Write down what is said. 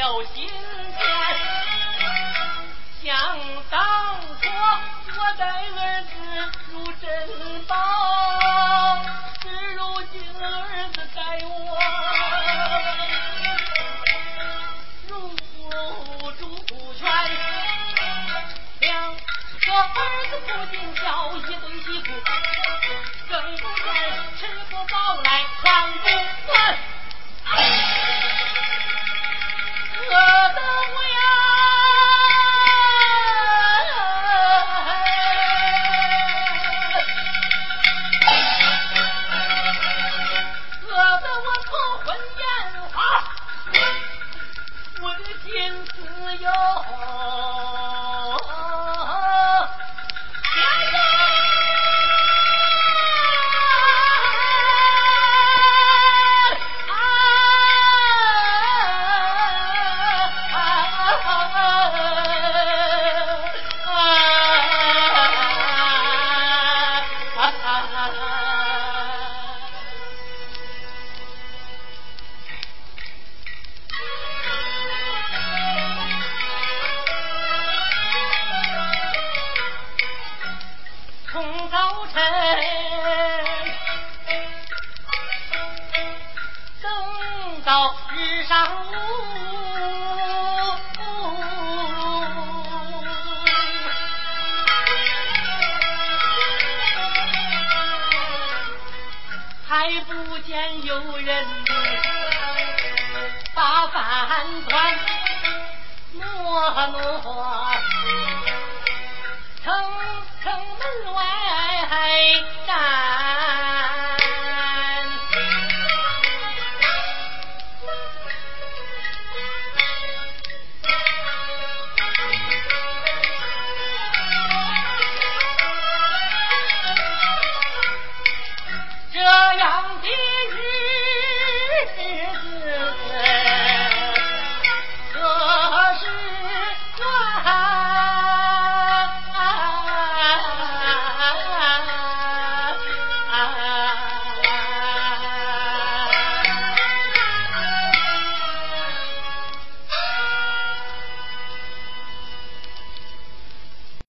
变了心间。想当初我待儿子如珍宝，只如今儿子待我如猪圈。两个儿子不尽孝，一对媳妇更不见吃不饱来到日上午，还不见有人把饭端，挪挪。